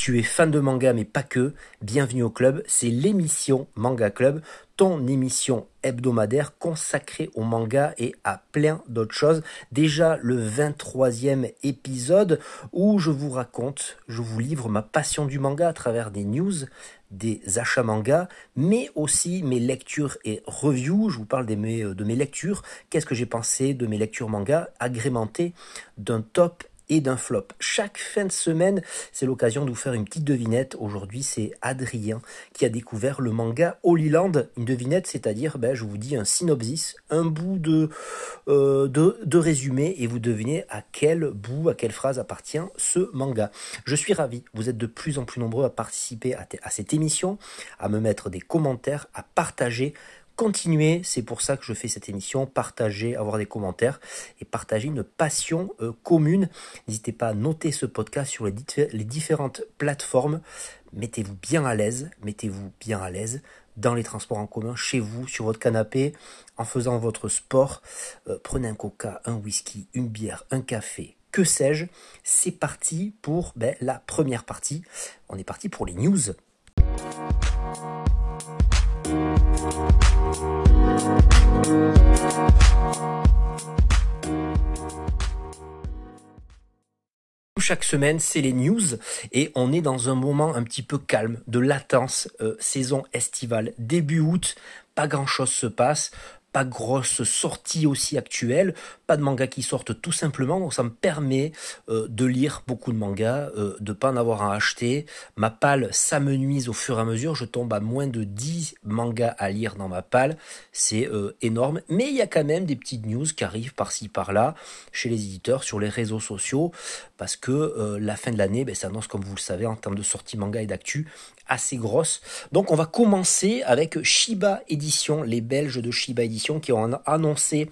tu es fan de manga mais pas que, bienvenue au club, c'est l'émission Manga Club, ton émission hebdomadaire consacrée au manga et à plein d'autres choses. Déjà le 23e épisode où je vous raconte, je vous livre ma passion du manga à travers des news, des achats manga, mais aussi mes lectures et reviews. Je vous parle de mes, de mes lectures, qu'est-ce que j'ai pensé de mes lectures manga, agrémentées d'un top d'un flop. Chaque fin de semaine, c'est l'occasion de vous faire une petite devinette. Aujourd'hui, c'est Adrien qui a découvert le manga Holy Land. Une devinette, c'est-à-dire, ben, je vous dis un synopsis, un bout de, euh, de, de résumé, et vous devinez à quel bout, à quelle phrase appartient ce manga. Je suis ravi, vous êtes de plus en plus nombreux à participer à cette émission, à me mettre des commentaires, à partager continuer, c'est pour ça que je fais cette émission, partager, avoir des commentaires et partager une passion euh, commune. N'hésitez pas à noter ce podcast sur les, différentes plateformes. Mettez-vous bien à l'aise, mettez-vous bien à l'aise dans les transports en commun, chez vous, sur votre canapé, en faisant votre sport. Euh, prenez un coca, un whisky, une bière, un café, que sais-je. C'est parti pour ben, la première partie. On est parti pour les news. Chaque semaine, c'est les news et on est dans un moment un petit peu calme, de latence, euh, saison estivale, début août, pas grand chose se passe pas grosse sortie aussi actuelle, pas de manga qui sortent tout simplement, donc ça me permet euh, de lire beaucoup de mangas, euh, de pas en avoir à acheter. Ma palle s'amenuise au fur et à mesure, je tombe à moins de 10 mangas à lire dans ma palle, c'est euh, énorme, mais il y a quand même des petites news qui arrivent par-ci par-là chez les éditeurs, sur les réseaux sociaux, parce que la fin de l'année ben, s'annonce, comme vous le savez, en termes de sortie manga et d'actu, assez grosse. Donc on va commencer avec Shiba Edition, les Belges de Shiba Edition qui ont annoncé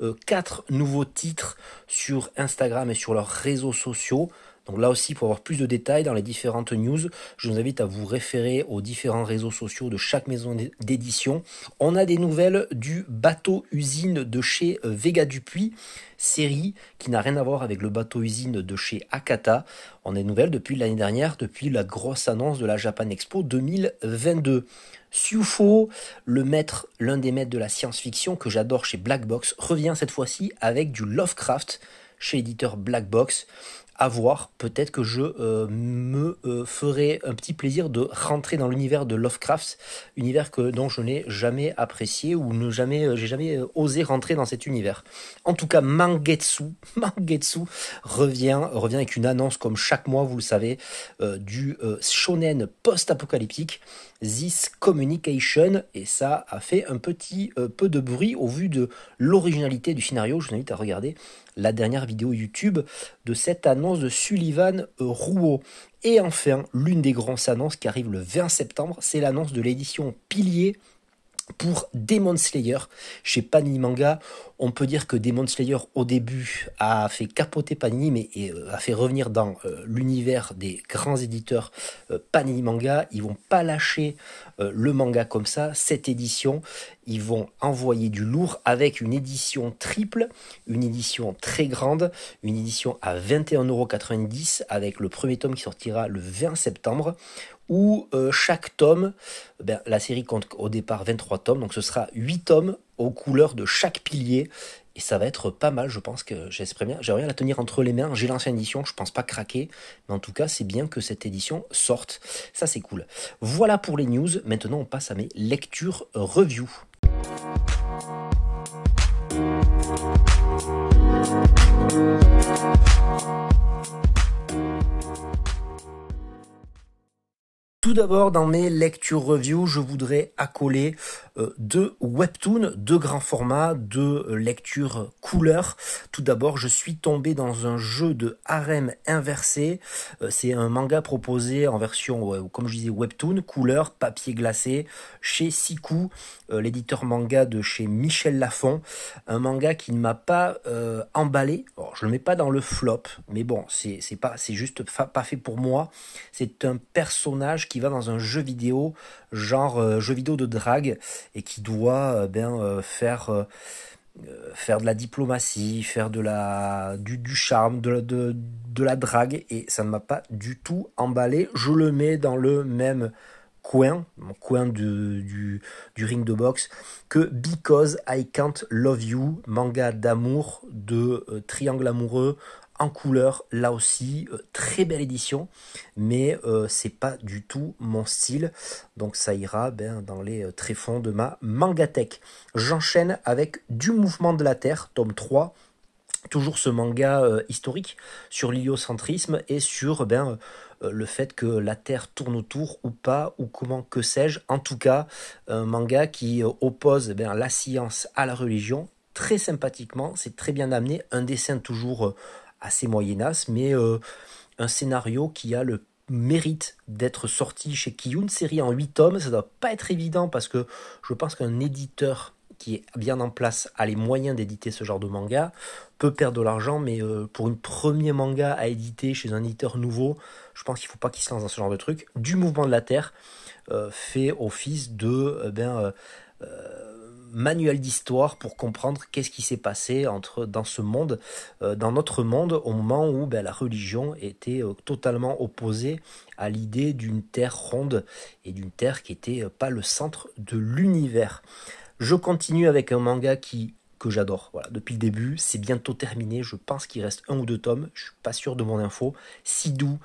euh, quatre nouveaux titres sur Instagram et sur leurs réseaux sociaux. Donc là aussi, pour avoir plus de détails dans les différentes news, je vous invite à vous référer aux différents réseaux sociaux de chaque maison d'édition. On a des nouvelles du bateau usine de chez euh, Vega Dupuis, série qui n'a rien à voir avec le bateau usine de chez Akata. On a des nouvelles depuis l'année dernière, depuis la grosse annonce de la Japan Expo 2022. Sufo, le maître, l'un des maîtres de la science-fiction que j'adore chez Black Box, revient cette fois-ci avec du Lovecraft chez l'éditeur Black Box à. Peut-être que je euh, me euh, ferai un petit plaisir de rentrer dans l'univers de Lovecraft, univers que dont je n'ai jamais apprécié ou ne jamais euh, j'ai jamais osé rentrer dans cet univers. En tout cas, Mangetsu, Mangetsu revient revient avec une annonce comme chaque mois, vous le savez, du shonen post-apocalyptique. This Communication et ça a fait un petit peu de bruit au vu de l'originalité du scénario. Je vous invite à regarder la dernière vidéo YouTube de cette annonce de Sullivan Rouault. Et enfin, l'une des grandes annonces qui arrive le 20 septembre, c'est l'annonce de l'édition Pilier pour Demon Slayer chez Panini Manga. On peut dire que Demon Slayer au début a fait capoter Panini mais euh, a fait revenir dans euh, l'univers des grands éditeurs euh, Panini Manga. Ils vont pas lâcher le manga comme ça. Cette édition, ils vont envoyer du lourd avec une édition triple, une édition très grande, une édition à 21,90€ avec le premier tome qui sortira le 20 septembre où chaque tome, ben, la série compte au départ 23 tomes, donc ce sera 8 tomes aux couleurs de chaque pilier. Et ça va être pas mal, je pense que j'espère bien. J'aimerais la tenir entre les mains. J'ai l'ancienne édition, je pense pas craquer. Mais en tout cas, c'est bien que cette édition sorte. Ça, c'est cool. Voilà pour les news. Maintenant, on passe à mes lectures review. Tout d'abord, dans mes lectures review, je voudrais accoler euh, deux webtoons, deux grands formats, deux euh, lectures couleurs. Tout d'abord, je suis tombé dans un jeu de harem inversé. Euh, c'est un manga proposé en version, comme je disais, webtoon, couleur, papier glacé, chez Siku, l'éditeur manga de chez Michel Lafon. Un manga qui ne m'a pas emballé. je le mets pas dans le flop, mais bon, c'est pas, c'est juste pas fait pour moi. C'est un personnage qui va dans un jeu vidéo, genre euh, jeu vidéo de drague, et qui doit euh, bien euh, faire faire de la diplomatie, faire de la, du, charme, de, de, de la drague, et ça ne m'a pas du tout emballé. Je le mets dans le même coin, coin du, du, ring de boxe, que Because I Can't Love You, manga d'amour, de triangle amoureux, en là aussi, euh, très belle édition, mais euh, c'est pas du tout mon style, donc ça ira ben, dans les tréfonds de ma mangatech. J'enchaîne avec Du Mouvement de la Terre, tome 3, toujours ce manga historique sur l'héliocentrisme et sur ben, euh, le fait que la Terre tourne autour ou pas, ou comment, que sais-je. En tout cas, un manga qui euh, oppose eh la science à la religion, très sympathiquement, c'est très bien amené, un dessin toujours euh, assez moyenasse, mais un scénario qui a le mérite d'être sorti chez Kiyun, série en 8 tomes, ça doit pas être évident parce que je pense qu'un éditeur qui est bien en place a les moyens d'éditer ce genre de manga, peut perdre de l'argent, mais pour une premier manga à éditer chez un éditeur nouveau, je pense qu'il ne faut pas qu'il se lance dans ce genre de truc. Du mouvement de la Terre euh, fait office de euh, ben, euh, manuel d'histoire pour comprendre qu'est-ce qui s'est passé entre dans ce monde, dans notre monde, au moment où ben, la religion était totalement opposée à l'idée d'une terre ronde et d'une terre qui n'était pas le centre de l'univers. Je continue avec un manga qui que j'adore. Voilà, depuis le début, c'est bientôt terminé. Je pense qu'il reste un ou deux tomes. Je suis pas sûr de mon info. Sidou,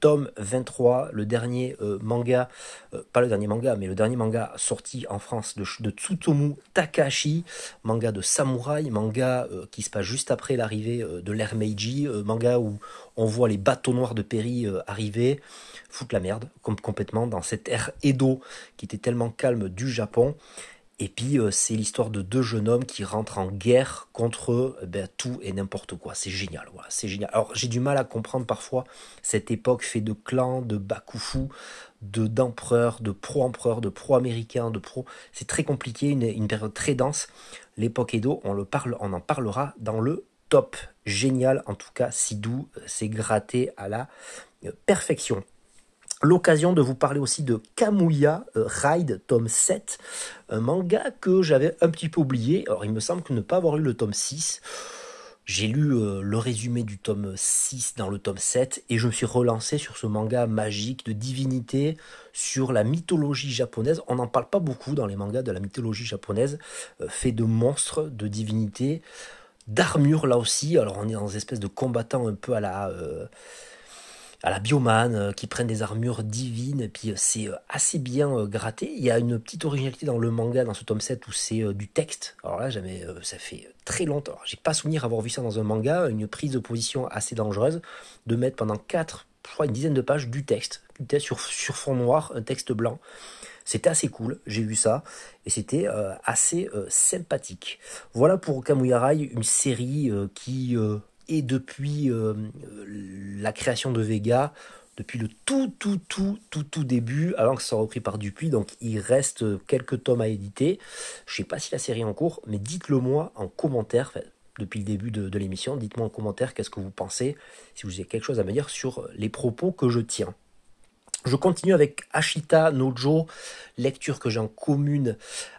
tome 23, le dernier euh, manga, euh, pas le dernier manga, mais le dernier manga sorti en France de, Tsutomu Takahashi, manga de samouraï, manga euh, qui se passe juste après l'arrivée de l'ère Meiji, manga où on voit les bateaux noirs de Perry arriver, foutre la merde complètement dans cette ère Edo qui était tellement calme du Japon. Et puis euh, c'est l'histoire de deux jeunes hommes qui rentrent en guerre contre euh, ben, tout et n'importe quoi. C'est génial, c'est génial. Alors j'ai du mal à comprendre parfois cette époque fait de clans, de bakufu, de d'empereurs, de pro-empereurs, de pro-américains, de pro. C'est très compliqué, une, période très dense. L'époque Edo, on le parle, on en parlera dans le top. Génial, en tout cas, Sidou c'est euh, gratté à la perfection l'occasion de vous parler aussi de Kamuya euh, Ride, tome 7, un manga que j'avais un petit peu oublié. Alors il me semble que ne pas avoir lu le tome 6. J'ai lu euh, le résumé du tome 6 dans le tome 7 et je me suis relancé sur ce manga magique de divinité, sur la mythologie japonaise. On n'en parle pas beaucoup dans les mangas de la mythologie japonaise, euh, fait de monstres, de divinités, d'armure là aussi. Alors on est dans une espèce de combattant un peu à la à la bioman, euh, qui prennent des armures divines, et puis euh, c'est euh, assez bien gratté. Il y a une petite originalité dans le manga, dans ce tome 7, où c'est du texte. Alors là, jamais, ça fait très longtemps. J'ai pas souvenir avoir vu ça dans un manga, une prise de position assez dangereuse, de mettre pendant 4, je crois une dizaine de pages du texte, du texte sur, sur fond noir, un texte blanc. C'était assez cool, j'ai vu ça, et c'était assez sympathique. Voilà pour Kamuyarai, une série qui et depuis euh, la création de Vega, depuis le tout, tout, tout, tout, tout début, avant que ce soit repris par Dupuis. Donc il reste quelques tomes à éditer. Je sais pas si la série est en cours, mais dites-le moi en commentaire. depuis le début de, de l'émission, dites-moi en commentaire qu'est-ce que vous pensez, si vous avez quelque chose à me dire sur les propos que je tiens. Je continue avec Ashita Nojo, lecture que j'ai en commune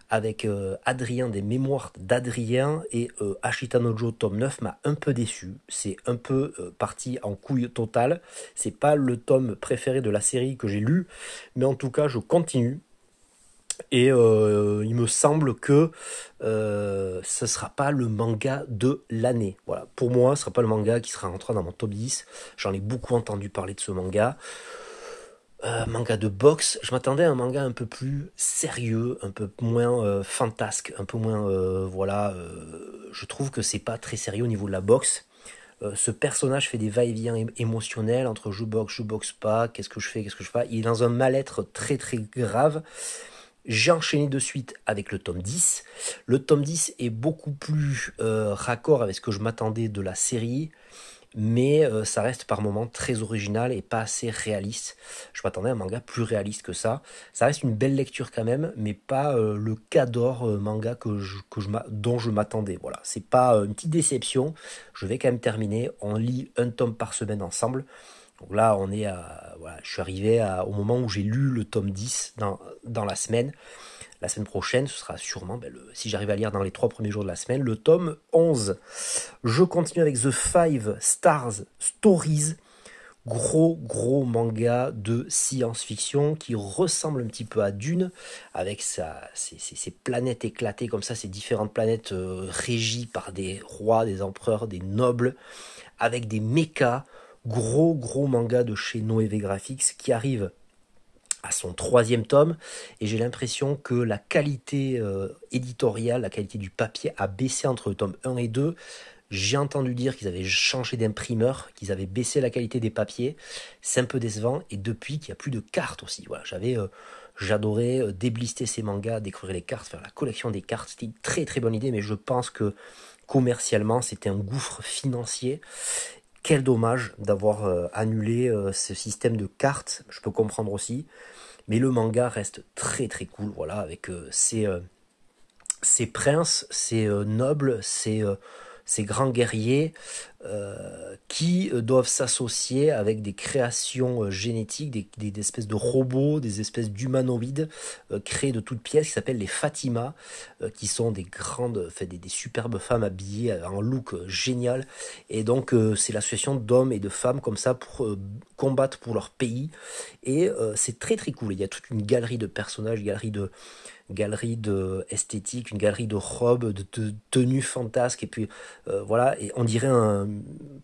avec euh, Adrien des mémoires d'Adrien et euh, Ashita Nojo tome 9 m'a un peu déçu. C'est un peu euh, parti en couille totale. C'est pas le tome préféré de la série que j'ai lu, mais en tout cas je continue. Et il me semble que ce sera pas le manga de l'année. Voilà. Pour moi, ce sera pas le manga qui sera rentré dans mon top 10. J'en ai beaucoup entendu parler de ce manga. Euh, manga de boxe, je m'attendais à un manga un peu plus sérieux, un peu moins euh, fantasque, un peu moins euh, voilà. je trouve que c'est pas très sérieux au niveau de la boxe. ce personnage fait des va-et-vient émotionnels entre je boxe, je boxe pas, qu'est-ce que je fais, qu'est-ce que je fais. Il est dans un mal-être très très grave. J'ai enchaîné de suite avec le tome 10. Le tome 10 est beaucoup plus raccord avec ce que je m'attendais de la série mais euh, ça reste par moments très original et pas assez réaliste. Je m'attendais à un manga plus réaliste que ça. Ça reste une belle lecture quand même, mais pas euh, le cador euh, manga que je, que je dont je m'attendais. Voilà, c'est pas une petite déception. Je vais quand même terminer. On lit un tome par semaine ensemble. Là, on est à, voilà, je suis arrivé au moment où j'ai lu le tome 10 dans, dans la semaine. La semaine prochaine, ce sera sûrement, ben, si j'arrive à lire dans les trois premiers jours de la semaine, le tome 11. Je continue avec The Five Stars Stories gros gros manga de science-fiction qui ressemble un petit peu à Dune avec sa, ses, planètes éclatées comme ça, ces différentes planètes euh, régies par des rois, des empereurs, des nobles, avec des mechas, gros gros manga de chez Noévé Graphics qui arrive à son troisième tome et j'ai l'impression que la qualité euh, éditoriale, la qualité du papier a baissé entre le tome 1 et 2. J'ai entendu dire qu'ils avaient changé d'imprimeur, qu'ils avaient baissé la qualité des papiers. C'est un peu décevant. Et depuis qu'il n'y a plus de cartes aussi. Voilà, j'avais, euh, j'adorais euh, déblister ces mangas, découvrir les cartes, faire la collection des cartes. C'était une très très bonne idée, mais je pense que commercialement, c'était un gouffre financier. Quel dommage d'avoir euh, annulé ce système de cartes. Je peux comprendre aussi. Mais le manga reste très très cool. Voilà, avec ses, ses princes, ses nobles, ses grands guerriers euh, qui euh, doivent s'associer avec des créations euh, génétiques, des, espèces de robots, des espèces d'humanoïdes créés de toutes pièces qui s'appellent les Fatima, qui sont des grandes, fait, des, superbes femmes habillées en look génial. Et donc c'est l'association d'hommes et de femmes comme ça pour combattre pour leur pays. Et c'est très très cool. Il y a toute une galerie de personnages, une galerie de galerie de une galerie de robes, de, tenues fantasques, et puis voilà, et on dirait un,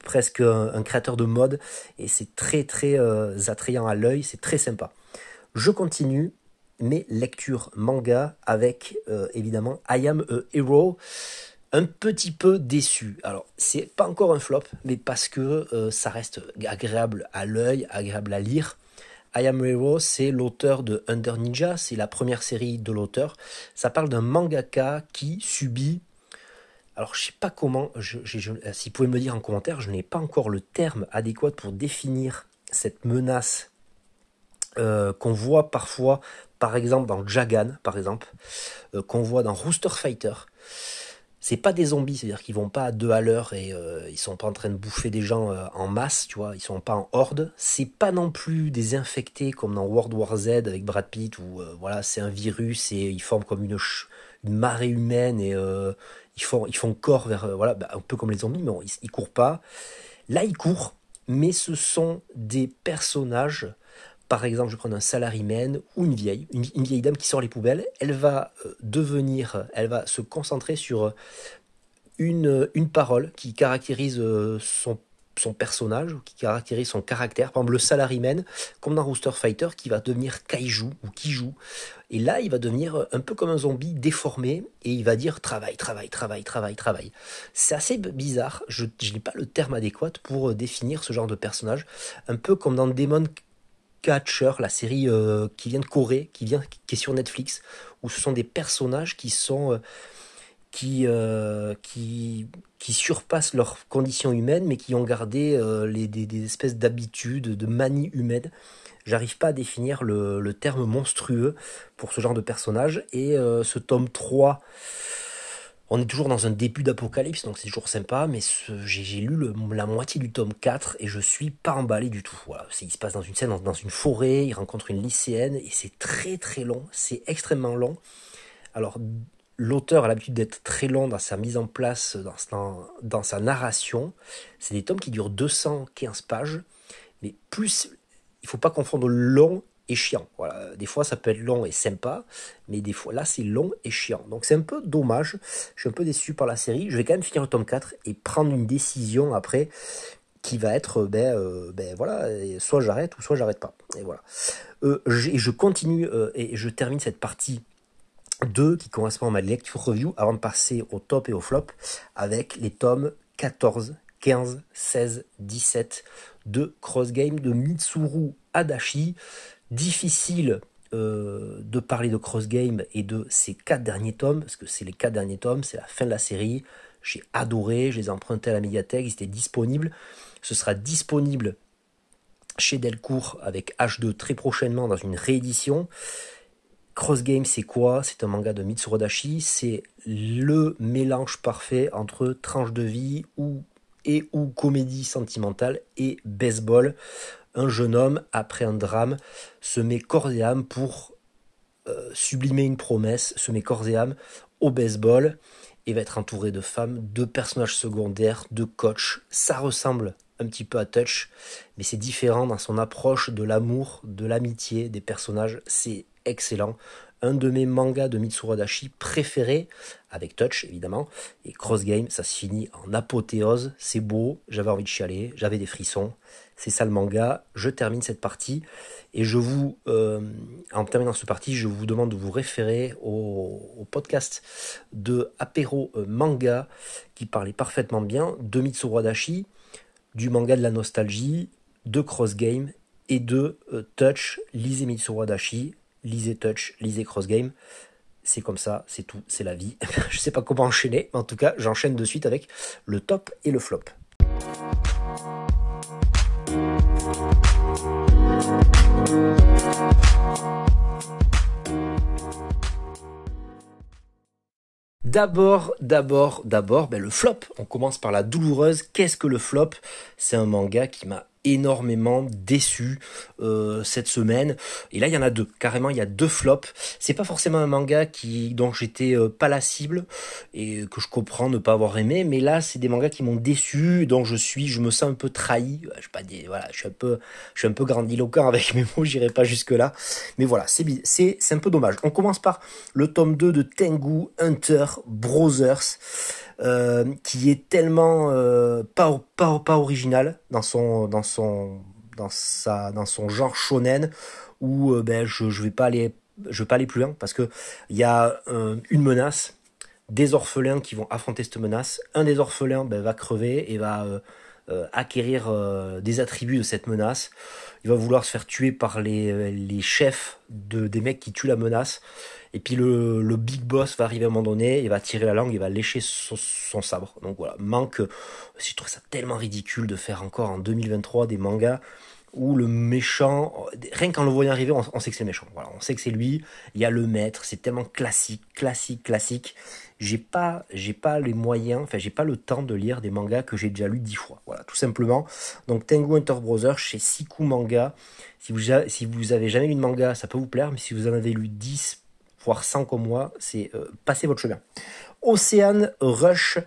presque un, créateur de mode, et c'est très très euh, attrayant à l'œil, c'est très sympa. Je continue mes lectures manga avec euh, évidemment I Am a Hero. Un petit peu déçu. Alors, c'est pas encore un flop, mais parce que ça reste agréable à l'œil, agréable à lire. I Am Hero, c'est l'auteur de Under Ninja, c'est la première série de l'auteur. Ça parle d'un mangaka qui subit. Alors, je sais pas comment, si vous pouvez me dire en commentaire, je n'ai pas encore le terme adéquat pour définir cette menace euh, qu'on voit parfois, par exemple dans Jagan, par exemple, euh, qu'on voit dans Rooster Fighter c'est pas des zombies, c'est-à-dire qu'ils vont pas à deux à l'heure et euh, ils sont pas en train de bouffer des gens en masse, tu vois, ils sont pas en horde. C'est pas non plus des infectés comme dans World War Z avec Brad Pitt où voilà, c'est un virus et ils forment comme une, marée humaine et ils font ils font corps vers voilà, bah, un peu comme les zombies, mais ils, ils courent pas. Là, ils courent, mais ce sont des personnages par exemple, je prendre un salaryman ou une vieille, une, vieille dame qui sort les poubelles, elle va euh, devenir, elle va se concentrer sur euh, une, une parole qui caractérise euh, son, son personnage, qui caractérise son caractère. Par exemple, le salaryman, comme dans Rooster Fighter, qui va devenir kaiju ou joue. Et là, il va devenir un peu comme un zombie déformé et il va dire travail, travail, travail, travail, travail. C'est assez bizarre. Je, n'ai pas le terme adéquat pour définir ce genre de personnage. Un peu comme dans Demon Catcher, la série euh, qui vient de Corée, qui, vient, qui est sur Netflix, où ce sont des personnages qui sont euh, qui, euh, qui, qui surpassent leurs conditions humaines, mais qui ont gardé les, des, espèces d'habitudes, de manies humaines. J'arrive pas à définir le, le, terme monstrueux pour ce genre de personnage. Et ce tome 3 on est toujours dans un début d'apocalypse, donc c'est toujours sympa, mais j'ai lu la moitié du tome 4 et je suis pas emballé du tout. Voilà, il se passe dans une scène, dans, une forêt, il rencontre une lycéenne et c'est très très long, c'est extrêmement long. Alors, l'auteur a l'habitude d'être très long dans sa mise en place, dans, sa narration. C'est des tomes qui durent 215 pages, mais plus, il faut pas confondre long et chiant. Voilà. Des fois, ça peut être long et sympa, mais des fois, là, c'est long et chiant. Donc, c'est un peu dommage. Je suis un peu déçu par la série. Je vais quand même finir le tome 4 et prendre une décision après qui va être, ben, euh, ben voilà, soit j'arrête ou soit j'arrête pas. Et voilà. Euh, je continue euh, et je termine cette partie 2 qui correspond à ma lecture review avant de passer au top et au flop avec les tomes 14, 15, 16, 17 de Cross Game de Mitsuru Adachi. Difficile euh, de parler de Cross Game et de ces quatre derniers tomes, parce que c'est les quatre derniers tomes, c'est la fin de la série. J'ai adoré, je les ai empruntés à la médiathèque, ils étaient disponibles. Ce sera disponible chez Delcourt avec H2 très prochainement dans une réédition. Cross Game, c'est quoi? C'est un manga de Mitsuru Dashi. C'est le mélange parfait entre tranche de vie ou, et ou comédie sentimentale et baseball un jeune homme, après un drame, se met corps et âme pour euh, sublimer une promesse, se met corps et âme au baseball et va être entouré de femmes, de personnages secondaires, de coachs. Ça ressemble un petit peu à Touch, mais c'est différent dans son approche de l'amour, de l'amitié des personnages. C'est excellent. Un de mes mangas de Mitsuru préférés, avec Touch évidemment, et Cross Game, ça se finit en apothéose. C'est beau, j'avais envie de chialer, j'avais des frissons. C'est ça le manga. Je termine cette partie et je vous, euh, en terminant cette partie, je vous demande de vous référer au, podcast de Apéro euh, Manga qui parlait parfaitement bien de Mitsuru du manga de la nostalgie, de Cross Game et de euh, Touch. Lisez Mitsuru lisez Touch, lisez Cross Game. C'est comme ça, c'est tout, c'est la vie. Je sais pas comment enchaîner, mais en tout cas, j'enchaîne de suite avec le top et le flop. D'abord, d'abord, d'abord, ben le flop. On commence par la douloureuse. Qu'est-ce que le flop? C'est un manga qui m'a énormément déçu euh, cette semaine. Et là, il y en a deux. Carrément, il y a deux flops. C'est pas forcément un manga qui dont j'étais euh, pas la cible et que je comprends ne pas avoir aimé, mais là, c'est des mangas qui m'ont déçu, dont je suis, je me sens un peu trahi. Je pas des, voilà, je suis un peu, je suis un peu grandiloquent avec mes mots. J'irai pas jusque là, mais voilà, c'est c'est c'est un peu dommage. On commence par le tome 2 de Tengu Hunter Brothers. Euh, qui est tellement euh, pas, pas, pas original dans son, genre shonen où euh, ben, je, je vais pas aller, vais plus loin parce que il y a une menace, des orphelins qui vont affronter cette menace. Un des orphelins ben, va crever et va acquérir des attributs de cette menace. Il va vouloir se faire tuer par les, les chefs de, des mecs qui tuent la menace. Et puis le, le, big boss va arriver à un moment donné, il va tirer la langue, il va lécher son, sabre. Donc voilà, manque. Je trouve ça tellement ridicule de faire encore en 2023 des mangas où le méchant, rien qu'en le voyant arriver, on, sait que c'est le méchant. Voilà, on sait que c'est lui. Il y a le maître, c'est tellement classique, classique, classique. J'ai pas, j'ai pas les moyens, enfin j'ai pas le temps de lire des mangas que j'ai déjà lus dix fois. Voilà, tout simplement. Donc Tengu Hunter Brothers chez Siku Manga. Si vous, si vous avez jamais lu de manga, ça peut vous plaire, mais si vous en avez lu 10, voire 5 au mois, c'est euh, passer votre chemin. Ocean Rush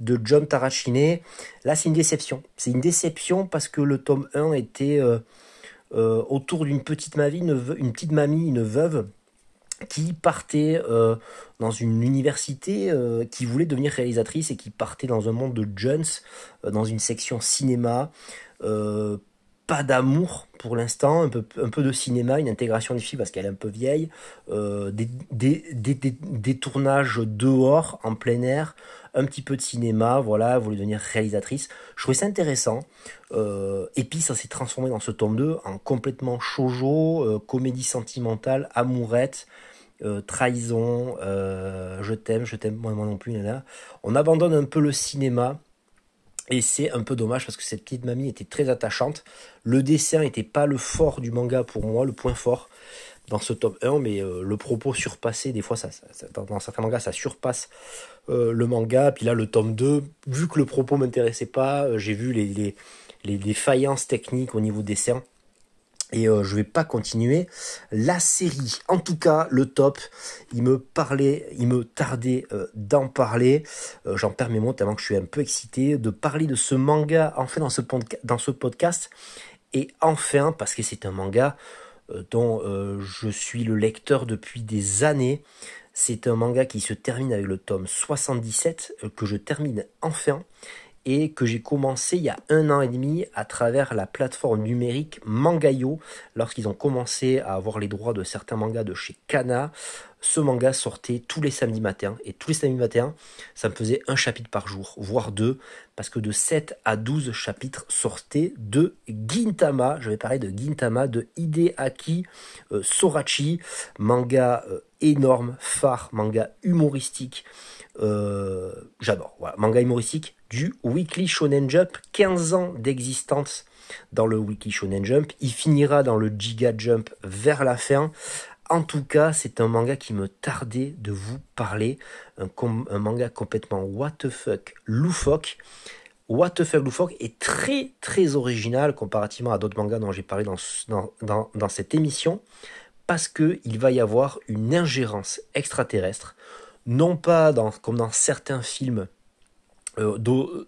de John Tarachine. Là, c'est une déception. C'est une déception parce que le tome 1 était euh, euh, autour d'une petite mamie, une, petite mamie, une veuve, qui partait dans une université, qui voulait devenir réalisatrice et qui partait dans un monde de jeunes, dans une section cinéma pas d'amour pour l'instant, un peu, un peu de cinéma, une intégration des filles parce qu'elle est un peu vieille, euh, des, des, des, des, tournages dehors, en plein air, un petit peu de cinéma, voilà, elle voulait devenir réalisatrice. Je trouvais ça intéressant. Euh, et puis ça s'est transformé dans ce tome 2 en complètement shoujo, euh, comédie sentimentale, amourette. Trahison, je t'aime, je t'aime moi, non plus, nana. On abandonne un peu le cinéma, et c'est un peu dommage parce que cette petite mamie était très attachante. Le dessin n'était pas le fort du manga pour moi, le point fort dans ce top 1, mais euh, le propos surpassait, des fois ça, dans, certains mangas ça surpasse euh, le manga, puis là le tome 2, vu que le propos m'intéressait pas, euh, j'ai vu les, les, les, les, faillances techniques au niveau dessin, et euh, je vais pas continuer la série. En tout cas, le top, il me parlait, il me tardait euh, d'en parler. Euh, j'en perds mes mots tellement que je suis un peu excité de parler de ce manga enfin dans ce, dans ce podcast. Et enfin, parce que c'est un manga dont je suis le lecteur depuis des années. C'est un manga qui se termine avec le tome 77, que je termine enfin et que j'ai commencé il y a un an et demi à travers la plateforme numérique Mangayo lorsqu'ils ont commencé à avoir les droits de certains mangas de chez Kana. Ce manga sortait tous les samedis matins et tous les samedis matins, ça me faisait un chapitre par jour, voire deux, parce que de 7 à 12 chapitres sortaient de Gintama. Je vais parler de Gintama, de Hideaki euh, Sorachi, manga euh, énorme, phare, manga humoristique. Euh, j'adore. Manga humoristique du Weekly Shonen Jump, 15 ans d'existence dans le Weekly Shonen Jump. Il finira dans le Giga Jump vers la fin. En tout cas, c'est un manga qui me tardait de vous parler. Un, manga complètement what the fuck loufoque. What the fuck loufoque est très très original comparativement à d'autres mangas dont j'ai parlé dans, dans cette émission parce qu'il va y avoir une ingérence extraterrestre, non pas dans, comme dans certains films euh,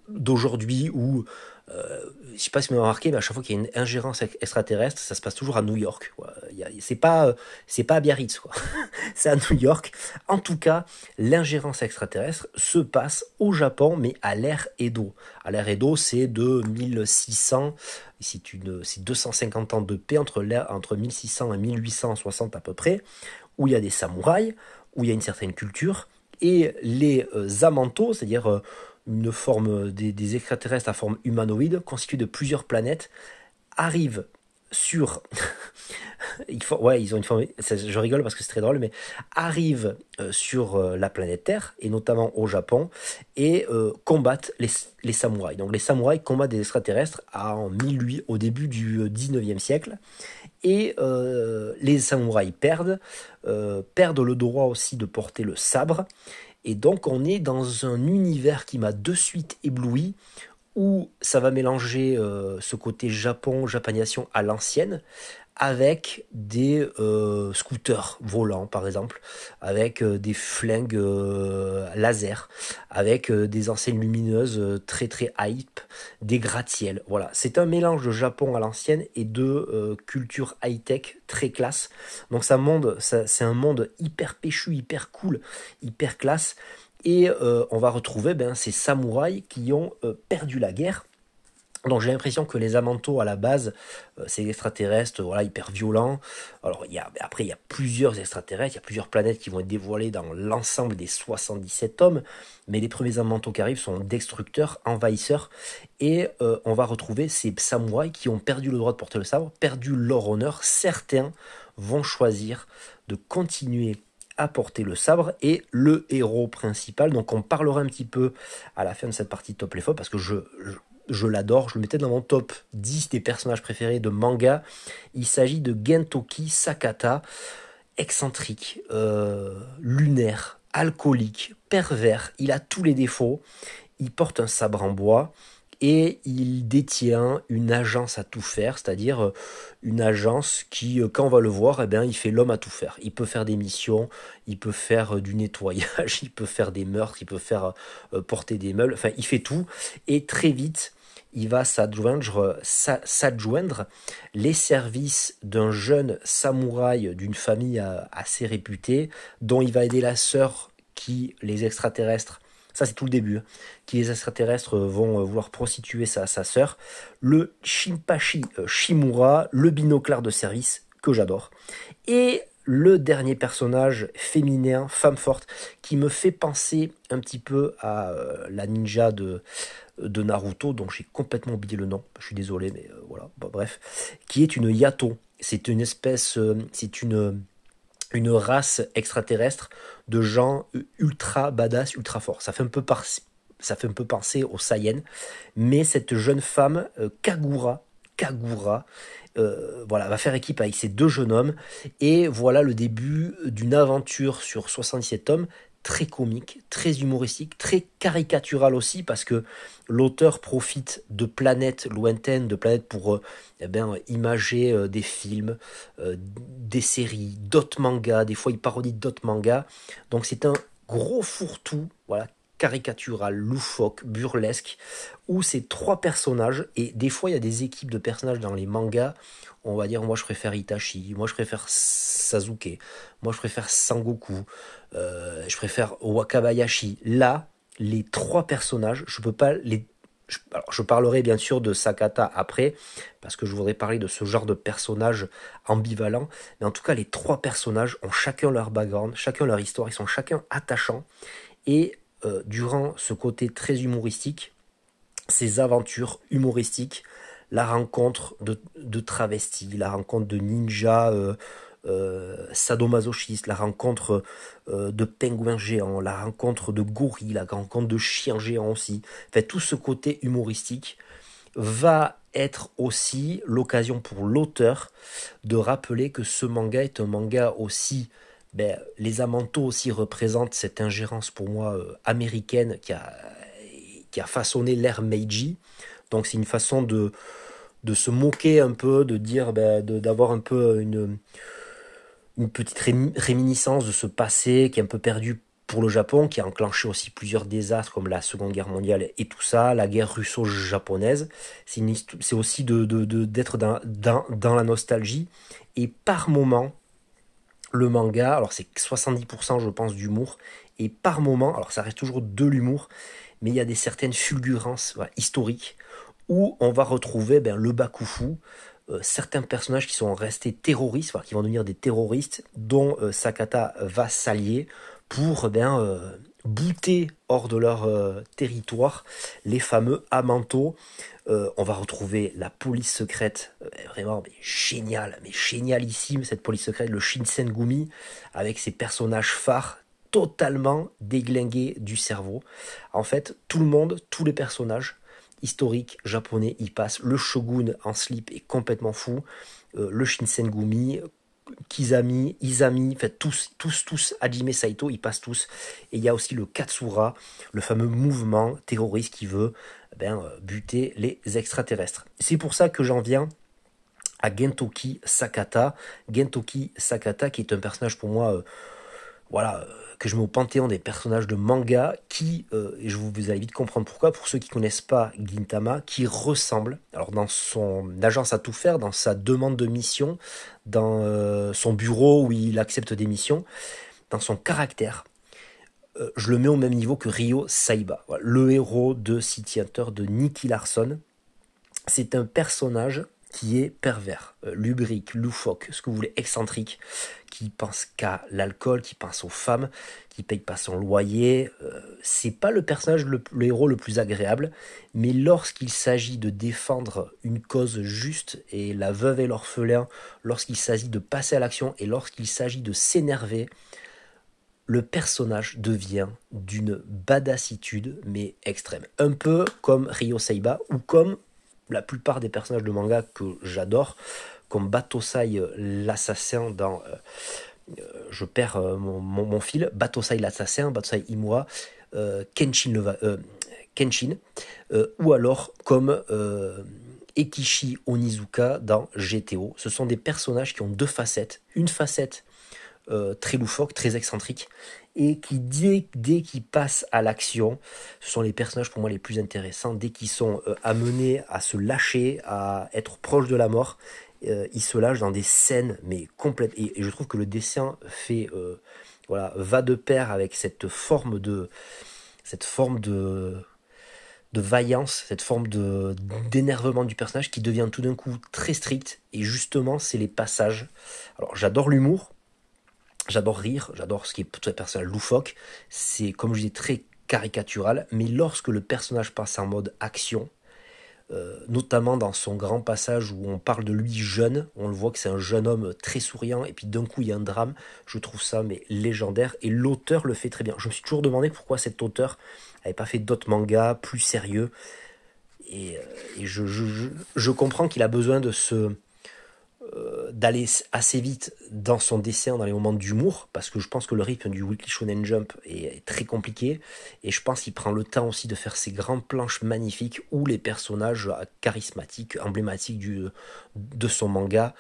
d'aujourd'hui où euh, je sais pas si vous avez remarqué, mais à chaque fois qu'il y a une ingérence extraterrestre, ça se passe toujours à New York. C'est pas, c'est pas à Biarritz, c'est à New York. En tout cas, l'ingérence extraterrestre se passe au Japon, mais à l'ère Edo. À l'ère Edo, c'est de 1600, c'est une, c'est 250 ans de paix entre entre 1600 et 1860 à peu près, où il y a des samouraïs, où il y a une certaine culture, et les euh, amantos, c'est-à-dire euh, une forme des, extraterrestres à forme humanoïde constitués de plusieurs planètes arrivent sur ouais ils ont une forme je rigole parce que c'est très drôle mais arrivent euh, sur la planète Terre et notamment au Japon et combattent les, samouraïs. Donc les samouraïs combattent des extraterrestres en 1008 au début du 19e siècle et les samouraïs perdent perdent le droit aussi de porter le sabre. Et donc on est dans un univers qui m'a de suite ébloui, où ça va mélanger euh, ce côté Japon, japanisation à l'ancienne, avec des euh, scooters volants par exemple, avec euh, des flingues laser, avec des enseignes lumineuses très très hype, des gratte-ciel. Voilà, c'est un mélange de Japon à l'ancienne et de culture high-tech très classe. Donc ça c'est un monde hyper péchu, hyper cool, hyper classe. Et euh, on va retrouver ben, ces samouraïs qui ont euh, perdu la guerre. Donc j'ai l'impression que les Amantos à la base, euh, c'est extraterrestres, voilà, hyper violents. Alors il y a, après il y a plusieurs extraterrestres, il y a plusieurs planètes qui vont être dévoilées dans l'ensemble des 77 tomes, mais les premiers Amantos qui arrivent sont destructeurs, envahisseurs, et on va retrouver ces samouraïs qui ont perdu le droit de porter le sabre, perdu leur honneur. Certains vont choisir de continuer apporter le sabre et le héros principal. Donc on parlera un petit peu à la fin de cette partie top les faux parce que je, l'adore, je le mettais dans mon top 10 des personnages préférés de manga. Il s'agit de Gentoki Sakata, excentrique, euh, lunaire, alcoolique, pervers, il a tous les défauts, il porte un sabre en bois, et il détient une agence à tout faire, c'est-à-dire euh, une agence qui, euh, quand on va le voir, eh bien, il fait l'homme à tout faire. Il peut faire des missions, il peut faire du nettoyage, il peut faire des meurtres, il peut faire porter des meubles, enfin, il fait tout. Et très vite, il va s'adjoindre, s'adjoindre les services d'un jeune samouraï d'une famille assez réputée, dont il va aider la sœur qui, les extraterrestres, ça, c'est tout le début. Hein. Qui les extraterrestres vont euh, vouloir prostituer sa, sœur. Le Shimpashi euh, Shimura, le binoclard de service, que j'adore. Et le dernier personnage féminin, femme forte, qui me fait penser un petit peu à euh, la ninja de, de Naruto, dont j'ai complètement oublié le nom, je suis désolé, mais voilà, bref, qui est une Yato. C'est une espèce, c'est une, une race extraterrestre de gens ultra badass, ultra forts. Ça fait un peu ça fait un peu penser aux Saiyans, mais cette jeune femme euh, Kagura, Kagura, euh, voilà, va faire équipe avec ces deux jeunes hommes et voilà le début d'une aventure sur 77 tomes très comique, très humoristique, très caricatural aussi, parce que l'auteur profite de planètes lointaines, de planètes pour euh, eh bien, imager euh, des films, euh, des séries, d'autres mangas, des fois il parodie d'autres mangas. Donc c'est un gros fourre-tout, voilà, caricatural, loufoque, burlesque, où ces trois personnages, et des fois il y a des équipes de personnages dans les mangas, on va dire moi je préfère Itachi, moi je préfère Sasuke, moi je préfère Sangoku, euh, je préfère Wakabayashi. Là, les trois personnages, je peux pas les alors, je parlerai bien sûr de Sakata après, parce que je voudrais parler de ce genre de personnages ambivalents. Mais en tout cas, les trois personnages ont chacun leur background, chacun leur histoire, ils sont chacun attachants. Et euh, durant ce côté très humoristique, ces aventures humoristiques, la rencontre de, travestis, la rencontre de ninjas euh, euh, sadomasochistes, la rencontre de pingouins géants, la rencontre de gorilles, la rencontre de chiens géants aussi. tout ce côté humoristique va être aussi l'occasion pour l'auteur de rappeler que ce manga est un manga aussi ben, les Amantos aussi représentent cette ingérence pour moi euh, américaine qui a, qui a façonné l'ère Meiji. Donc c'est une façon de, de se moquer un peu, de dire, ben, d'avoir un peu une, une petite réminiscence de ce passé qui est un peu perdu pour le Japon, qui a enclenché aussi plusieurs désastres comme la Seconde Guerre mondiale et tout ça, la guerre russo-japonaise. C'est aussi d'être de, de, dans, dans, dans, la nostalgie. Et par moment, le manga, alors c'est 70% je pense d'humour, et par moment, alors ça reste toujours de l'humour, mais il y a des certaines fulgurances historiques où on va retrouver ben, le Bakufu, euh, certains personnages qui sont restés terroristes, qui vont devenir des terroristes, dont euh, Sakata va s'allier pour ben, euh, bouter hors de leur territoire les fameux Amanto. on va retrouver la police secrète, vraiment mais génial, mais génialissime cette police secrète, le Shinsengumi, avec ses personnages phares totalement déglingués du cerveau. En fait, tout le monde, tous les personnages historiques japonais y passent. Le shogun en slip est complètement fou. Euh, le Shinsengumi, Kizami, Izami, fait tous, tous, tous, Hajime Saito, ils passent tous. Et il y a aussi le Katsura, le fameux mouvement terroriste qui veut eh ben, euh, buter les extraterrestres. C'est pour ça que j'en viens à Gentoki Sakata. Gentoki Sakata, qui est un personnage pour moi, euh, voilà, que je mets au panthéon des personnages de manga qui, euh, et je vous, vous allez vite comprendre pourquoi, pour ceux qui connaissent pas Gintama, qui ressemble, alors dans son agence à tout faire, dans sa demande de mission, dans euh, son bureau où il accepte des missions, dans son caractère, euh, je le mets au même niveau que Ryo Saiba, le héros de City Hunter de Nicky Larson. C'est un personnage qui est pervers, euh, lubrique, loufoque, ce que vous voulez, excentrique, qui pense qu'à l'alcool, qui pense aux femmes, qui paye pas son loyer. Euh, c'est pas le personnage, le, héros le plus agréable, mais lorsqu'il s'agit de défendre une cause juste et la veuve et l'orphelin, lorsqu'il s'agit de passer à l'action et lorsqu'il s'agit de s'énerver, le personnage devient d'une badassitude mais extrême. Un peu comme Ryo Saiba ou comme la plupart des personnages de manga que j'adore, comme Batosai euh, l'assassin dans euh, euh, je perds mon, fil, Batosai l'assassin, Batosai Imura, Kenshin, Kenshin ou alors comme Ekishi Onizuka dans GTO. Ce sont des personnages qui ont deux facettes. Une facette très loufoque, très excentrique, et qui dès, dès qu'ils passent à l'action, ce sont les personnages pour moi les plus intéressants, dès qu'ils sont euh, amenés à se lâcher, à être proches de la mort, euh, ils se lâchent dans des scènes mais complètes. Et, je trouve que le dessin fait euh, voilà va de pair avec cette forme de cette forme de de vaillance, cette forme de d'énervement du personnage qui devient tout d'un coup très strict. Et justement c'est les passages. Alors j'adore l'humour, J'adore rire, j'adore ce qui est tout personnage loufoque. C'est, comme je disais, très caricatural. Mais lorsque le personnage passe en mode action, euh, notamment dans son grand passage où on parle de lui jeune, on le voit que c'est un jeune homme très souriant, et puis d'un coup il y a un drame, je trouve ça mais légendaire, et l'auteur le fait très bien. Je me suis toujours demandé pourquoi cet auteur n'avait pas fait d'autres mangas plus sérieux, et, euh, je, comprends qu'il a besoin de se euh, d'aller assez vite dans son dessin, dans les moments d'humour, parce que je pense que le rythme du Weekly Shonen Jump est, très compliqué, et je pense qu'il prend le temps aussi de faire ces grandes planches magnifiques où les personnages charismatiques, emblématiques du, de son manga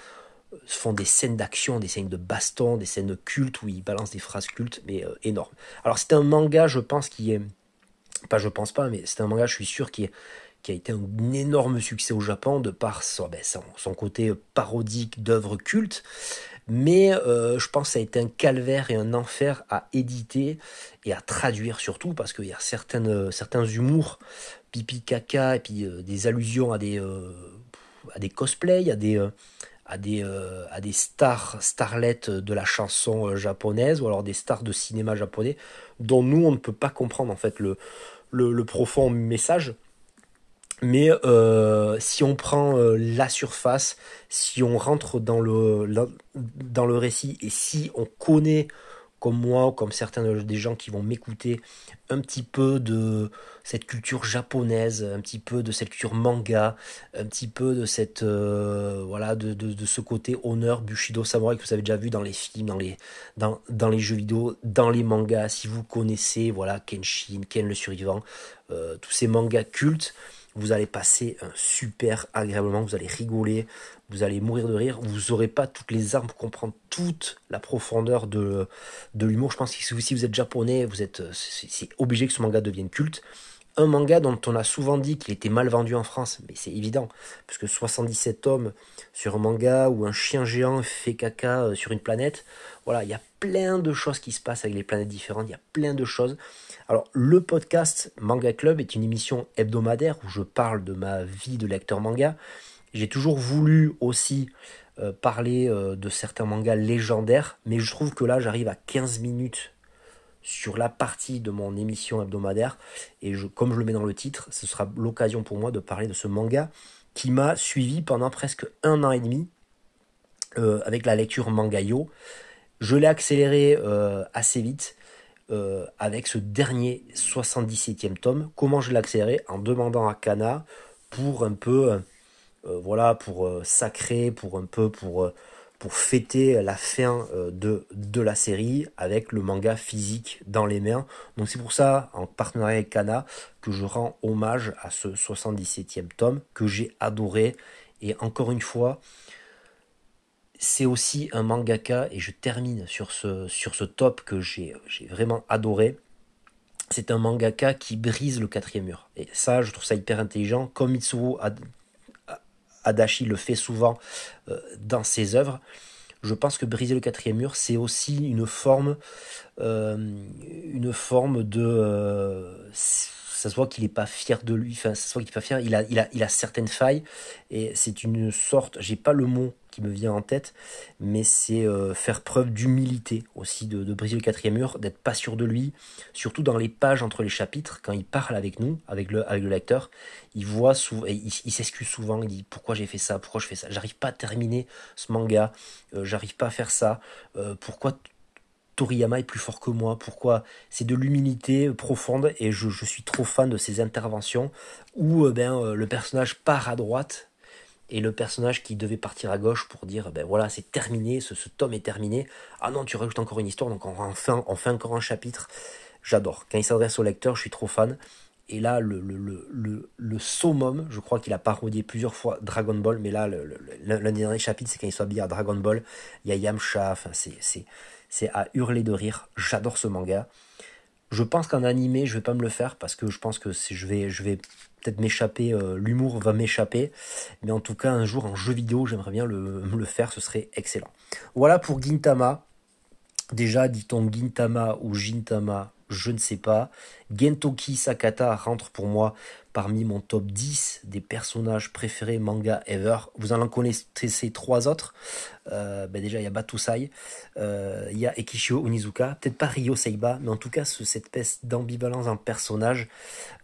font des scènes d'action, des scènes de baston, des scènes cultes où il balance des phrases cultes, mais euh, énormes. Alors c'est un manga, je pense, qui est... Pas je pense pas, mais c'est un manga, je suis sûr, qui est qui a été un énorme succès au Japon de par son, ben, son, côté parodique d'œuvres cultes. Mais euh, je pense que ça a été un calvaire et un enfer à éditer et à traduire surtout parce qu'il y a certaines, certains humours, pipi caca et puis euh, des allusions à des, euh, à des cosplays, à des, à des, à des stars, starlettes de la chanson japonaise ou alors des stars de cinéma japonais dont nous on ne peut pas comprendre en fait le, le profond message. Mais euh, si on prend euh, la surface, si on rentre dans le, dans le récit et si on connaît, comme moi ou comme certains des gens qui vont m'écouter, un petit peu de cette culture japonaise, un petit peu de cette culture manga, un petit peu de cette euh, voilà de, de, ce côté honneur Bushido samouraï que vous avez déjà vu dans les films, dans les dans, dans les jeux vidéo, dans les mangas. Si vous connaissez voilà Kenshin, Ken le survivant, tous ces mangas cultes vous allez passer un super agréablement, vous allez rigoler, vous allez mourir de rire, vous n'aurez pas toutes les armes pour comprendre toute la profondeur de, de l'humour. Je pense que si vous êtes japonais, vous êtes, c'est obligé que ce manga devienne culte un manga dont on a souvent dit qu'il était mal vendu en France, mais c'est évident, parce que 77 tomes sur un manga où un chien géant fait caca euh, sur une planète, voilà, il y a plein de choses qui se passent avec les planètes différentes, il y a plein de choses. Alors, le podcast Manga Club est une émission hebdomadaire où je parle de ma vie de lecteur manga. J'ai toujours voulu aussi euh, parler euh, de certains mangas légendaires, mais je trouve que là, j'arrive à 15 minutes sur la partie de mon émission hebdomadaire. Et comme je le mets dans le titre, ce sera l'occasion pour moi de parler de ce manga qui m'a suivi pendant presque un an et demi euh, avec la lecture Mangayo. Je l'ai accéléré assez vite euh, avec ce dernier 77e tome. Comment je l'ai accéléré En demandant à Kana pour un peu, voilà, pour sacrer, pour un peu, pour fêter la fin euh, de, de la série avec le manga physique dans les mains. Donc c'est pour ça, en partenariat avec Kana, que je rends hommage à ce 77e tome que j'ai adoré. Et encore une fois, c'est aussi un mangaka, et je termine sur ce, top que j'ai vraiment adoré. C'est un mangaka qui brise le quatrième mur. Et ça, je trouve ça hyper intelligent. Comme Mitsuru Adachi le fait souvent euh, dans ses œuvres. Je pense que briser le quatrième mur, c'est aussi une forme, euh, une forme de, euh, ça se voit qu'il n'est pas fier de lui, enfin, ça se voit qu'il n'est pas fier, il a, il, il certaines failles, et c'est une sorte, j'ai pas le mot qui me vient en tête, mais c'est euh, faire preuve d'humilité aussi, de, briser le quatrième mur, d'être pas sûr de lui, surtout dans les pages entre les chapitres, quand il parle avec nous, avec le, avec le lecteur, il voit souvent, il, s'excuse souvent, il dit pourquoi j'ai fait ça, pourquoi je fais ça, j'arrive pas à terminer ce manga, euh, j'arrive pas à faire ça, euh, pourquoi Toriyama est plus fort que moi, pourquoi? C'est de l'humilité profonde et je, suis trop fan de ces interventions où euh, ben, euh, le personnage part à droite et le personnage qui devait partir à gauche pour dire ben voilà c'est terminé, ce, tome est terminé, ah non tu rajoutes encore une histoire donc on fait encore un chapitre, j'adore, quand il s'adresse au lecteur je suis trop fan. Et là, le, le, le, le, summum, je crois qu'il a parodié plusieurs fois Dragon Ball, mais là, le, dernier chapitre, c'est quand il s'habille à Dragon Ball. Il y a Yamcha, enfin, c'est à hurler de rire. J'adore ce manga. Je pense qu'en animé, je vais pas me le faire parce que je pense que je vais, je vais peut-être m'échapper, euh, l'humour va m'échapper. Mais en tout cas, un jour en jeu vidéo, j'aimerais bien le, me le faire, ce serait excellent. Voilà pour Gintama. Déjà, dit-on Gintama ou Gintama, je ne sais pas. Gentoki Sakata rentre pour moi parmi mon top 10 des personnages préférés manga ever. Vous en connaissez trois autres. Euh, ben déjà, il y a Batusai, euh, il y a Ekishio Onizuka, peut-être pas Ryo Seiba, mais en tout cas, cette espèce d'ambivalence d'un personnage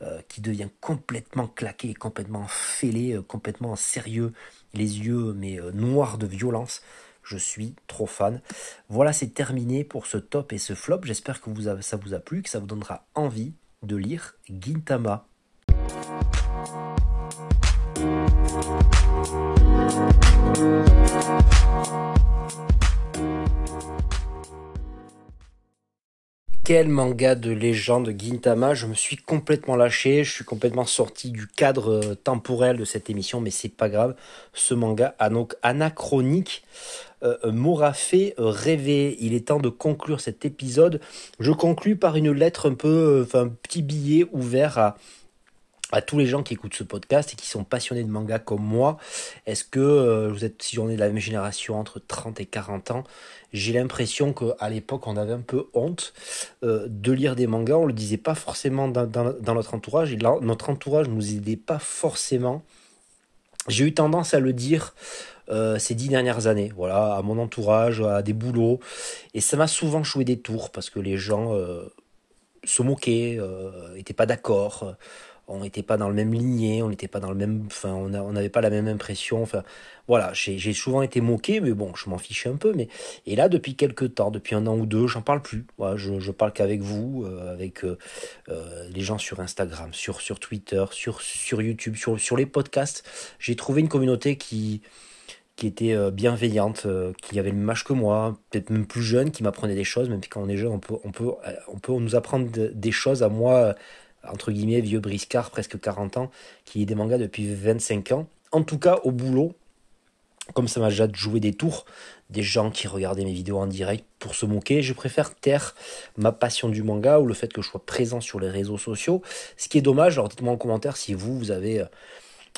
euh, qui devient complètement claqué, complètement fêlé, complètement sérieux, les yeux mais noirs de violence. Je suis trop fan. Voilà, c'est terminé pour ce top et ce flop. J'espère que vous ça vous a plu, que ça vous donnera envie de lire Gintama. Quel manga de légende Gintama, je me suis complètement lâché, je suis complètement sorti du cadre euh, temporel de cette émission, mais c'est pas grave. Ce manga a donc anachronique euh, m'aura fait rêver. Il est temps de conclure cet épisode. Je conclus par une lettre un peu, euh, enfin un petit billet ouvert à, à tous les gens qui écoutent ce podcast et qui sont passionnés de manga comme moi, est-ce que euh, vous êtes, si on est de la même génération, entre 30 et 40 ans, j'ai l'impression qu'à l'époque, on avait un peu honte euh, de lire des mangas. On le disait pas forcément dans, dans, notre entourage. Et notre entourage nous aidait pas forcément. J'ai eu tendance à le dire euh, ces dix dernières années, voilà, à mon entourage, à des boulots. Et ça m'a souvent joué des tours parce que les gens se moquaient, n'étaient pas d'accord on n'était pas dans le même lignée, on n'était pas dans le même, enfin, on n'avait pas la même impression. Enfin, voilà, j'ai souvent été moqué, mais bon, je m'en fichais un peu. Mais et là, depuis quelques temps, depuis un an ou deux, j'en parle plus. je, je parle qu'avec vous, euh, avec euh, euh, les gens sur Instagram, sur sur Twitter, sur sur YouTube, sur sur les podcasts. J'ai trouvé une communauté qui qui était bienveillante, qui avait le même âge que moi, peut-être même plus jeune, qui m'apprenait des choses, même quand on est jeune, on peut, on peut, on peut nous apprendre des choses à moi entre guillemets, vieux briscard, presque 40 ans, qui lit des mangas depuis 25 ans. En tout cas, au boulot, comme ça m'a déjà joué des tours, des gens qui regardaient mes vidéos en direct pour se moquer, je préfère taire ma passion du manga ou le fait que je sois présent sur les réseaux sociaux. Ce qui est dommage, alors dites-moi en commentaire si vous, vous avez... Euh,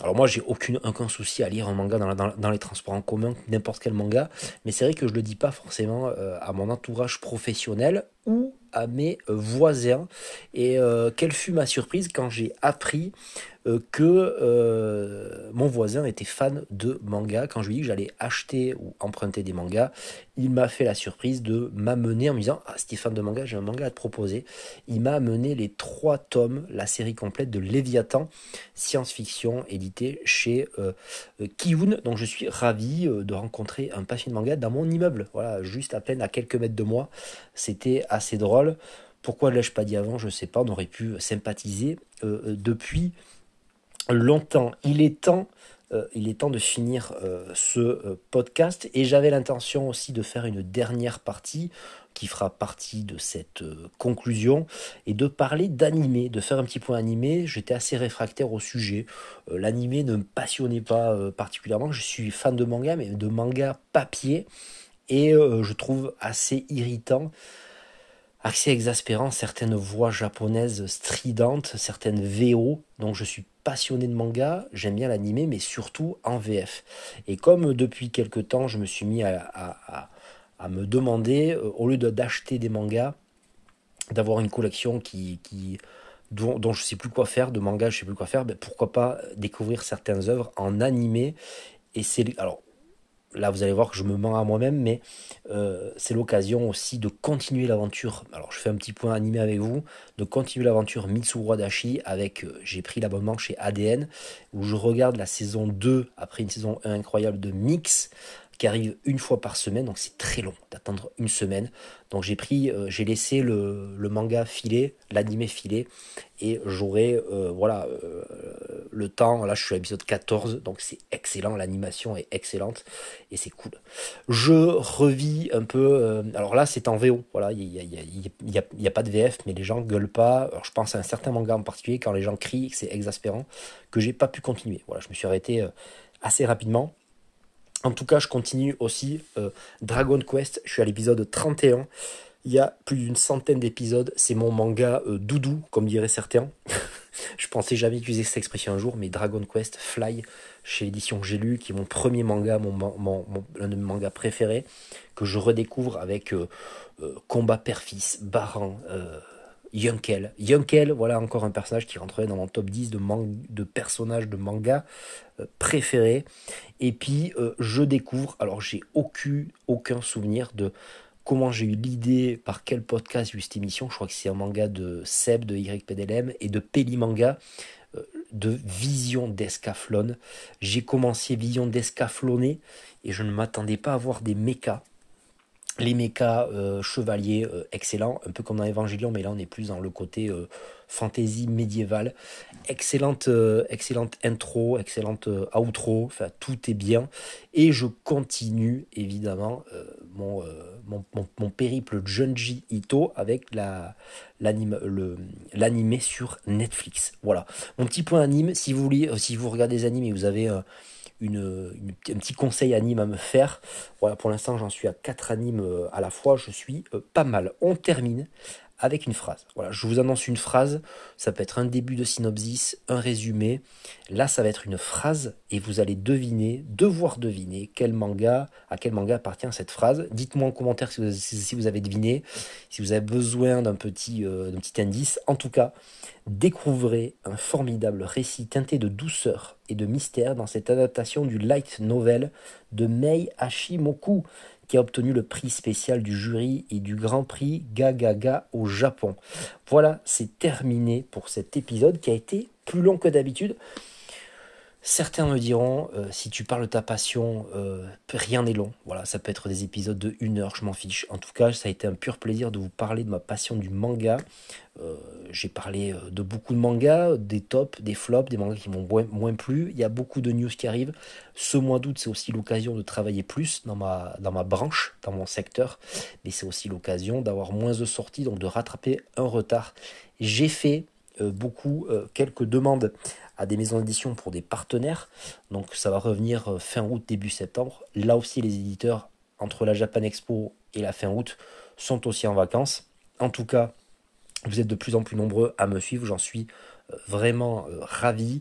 alors moi, j'ai aucun, souci à lire un manga dans, les transports en commun, n'importe quel manga, mais c'est vrai que je le dis pas forcément euh, à mon entourage professionnel ou à mes euh, voisins. Et quelle fut ma surprise quand j'ai appris euh, que euh, mon voisin était fan de manga. Quand je lui ai dit que j'allais acheter ou emprunter des mangas, il m'a fait la surprise de m'amener en me disant Ah, Stéphane de manga, j'ai un manga à te proposer. Il m'a amené les trois tomes, la série complète de Léviathan, science-fiction, édité chez euh, Kiyun. Donc je suis ravi de rencontrer un passionné de manga dans mon immeuble. Voilà, juste à peine à quelques mètres de moi. C'était assez drôle. Pourquoi ne l'ai-je pas dit avant? Je ne sais pas. On aurait pu sympathiser. depuis longtemps. Il est temps, euh, il est temps de finir euh, ce euh, podcast et j'avais l'intention aussi de faire une dernière partie qui fera partie de cette conclusion et de parler d'animé, de faire un petit point animé. J'étais assez réfractaire au sujet. L'animé ne me passionnait pas particulièrement. Je suis fan de manga, mais de manga papier et je trouve assez irritant assez exaspérant certaines voix japonaises stridentes, certaines VO. Donc je suis passionné de manga, j'aime bien l'animé, mais surtout en VF. Et comme depuis quelques temps, je me suis mis à, me demander, euh, au lieu d'acheter des mangas, d'avoir une collection qui, qui dont, dont, je sais plus quoi faire, de mangas, je sais plus quoi faire, ben pourquoi pas découvrir certaines œuvres en animé. Et c'est alors là vous allez voir que je me mens à moi-même, mais euh, c'est l'occasion aussi de continuer l'aventure. Alors je fais un petit point animé avec vous, de continuer l'aventure Mitsuru Dashi avec, euh, j'ai pris l'abonnement chez ADN, où je regarde la saison 2 après une saison 1 incroyable de Mix qui arrive une fois par semaine, donc c'est très long d'attendre une semaine. Donc j'ai pris, euh, j'ai laissé le, manga filer, l'animé filer, et j'aurai voilà le temps. Là je suis à l'épisode 14, donc c'est excellent, l'animation est excellente et c'est cool. Je revis un peu, alors là c'est en VO, voilà, il n'y a, y a, pas de VF, mais les gens gueulent pas. Alors, je pense à un certain manga en particulier, quand les gens crient, c'est exaspérant, que j'ai pas pu continuer. Voilà, je me suis arrêté assez rapidement. En tout cas, je continue aussi euh, Dragon Quest. Je suis à l'épisode 31. Il y a plus d'une centaine d'épisodes. C'est mon manga euh, doudou, comme diraient certains. je pensais jamais utiliser cette expression un jour, mais Dragon Quest Fly chez l'édition J'ai lu, qui est mon premier manga, mon, l'un de mes mangas préférés, que je redécouvre avec euh, Combat Père-Fils, Baran, Yunkel. Yunkel, voilà encore un personnage qui rentrerait dans mon top 10 de, personnages de manga euh, préférés. Et puis, euh, je découvre, alors j'ai aucun souvenir de comment j'ai eu l'idée, par quel podcast j'ai eu cette émission. Je crois que c'est un manga de Seb, de YPDLM et de Peli Manga euh, de Vision d'Escaflon. J'ai commencé Vision d'Escafloné et je ne m'attendais pas à voir des mechas les mechas euh, chevaliers euh, excellents, un peu comme dans Evangelion, mais là on est plus dans le côté fantasy médiéval. Excellente, excellente intro, excellente outro, enfin tout est bien. Et je continue évidemment mon, mon, périple Junji Ito avec la, l'anime sur Netflix. Voilà. Mon petit point anime, si vous, voulez, si vous regardez des animes et vous avez une, un petit conseil anime à me faire. Voilà, pour l'instant, j'en suis à 4 animes euh, à la fois. Je suis euh, pas mal. On termine avec une phrase. Voilà, je vous annonce une phrase, ça peut être un début de synopsis, un résumé. Là, ça va être une phrase et vous allez deviner, devoir deviner quel manga, à quel manga appartient cette phrase. Dites-moi en commentaire si vous, avez deviné, si vous avez besoin d'un petit, euh, petit indice. En tout cas, découvrez un formidable récit teinté de douceur et de mystère dans cette adaptation du light novel de Mei Hashimoku qui a obtenu le prix spécial du jury et du Grand Prix Gagaga au Japon. Voilà, c'est terminé pour cet épisode qui a été plus long que d'habitude. Certains me diront, euh, si tu parles de ta passion, euh, rien n'est long. Voilà, ça peut être des épisodes de une heure, je m'en fiche. En tout cas, ça a été un pur plaisir de vous parler de ma passion du manga. Euh, j'ai parlé de beaucoup de mangas, des tops, des flops, des mangas qui m'ont moins, plu. Il y a beaucoup de news qui arrivent. Ce mois d'août, c'est aussi l'occasion de travailler plus dans ma, dans ma branche, dans mon secteur. Mais c'est aussi l'occasion d'avoir moins de sorties, donc de rattraper un retard. J'ai fait beaucoup, quelques demandes à des maisons d'édition pour des partenaires. Donc ça va revenir fin août, début septembre. Là aussi, les éditeurs, entre la Japan Expo et la fin août, sont aussi en vacances. En tout cas, vous êtes de plus en plus nombreux à me suivre, j'en suis vraiment ravi.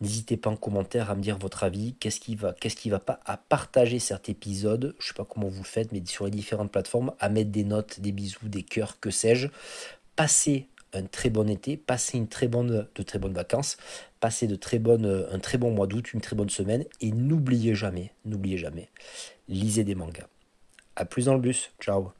N'hésitez pas en commentaire à me dire votre avis, qu'est-ce qui va, qu'est-ce qui va pas, à partager cet épisode, je sais pas comment vous le faites, mais sur les différentes plateformes, à mettre des notes, des bisous, des cœurs, que sais-je. Passez un très bon été, passez une très bonne, de très bonnes vacances, passez de très bonnes, un très bon mois d'août, une très bonne semaine, et n'oubliez jamais, n'oubliez jamais, lisez des mangas. A plus dans le bus, ciao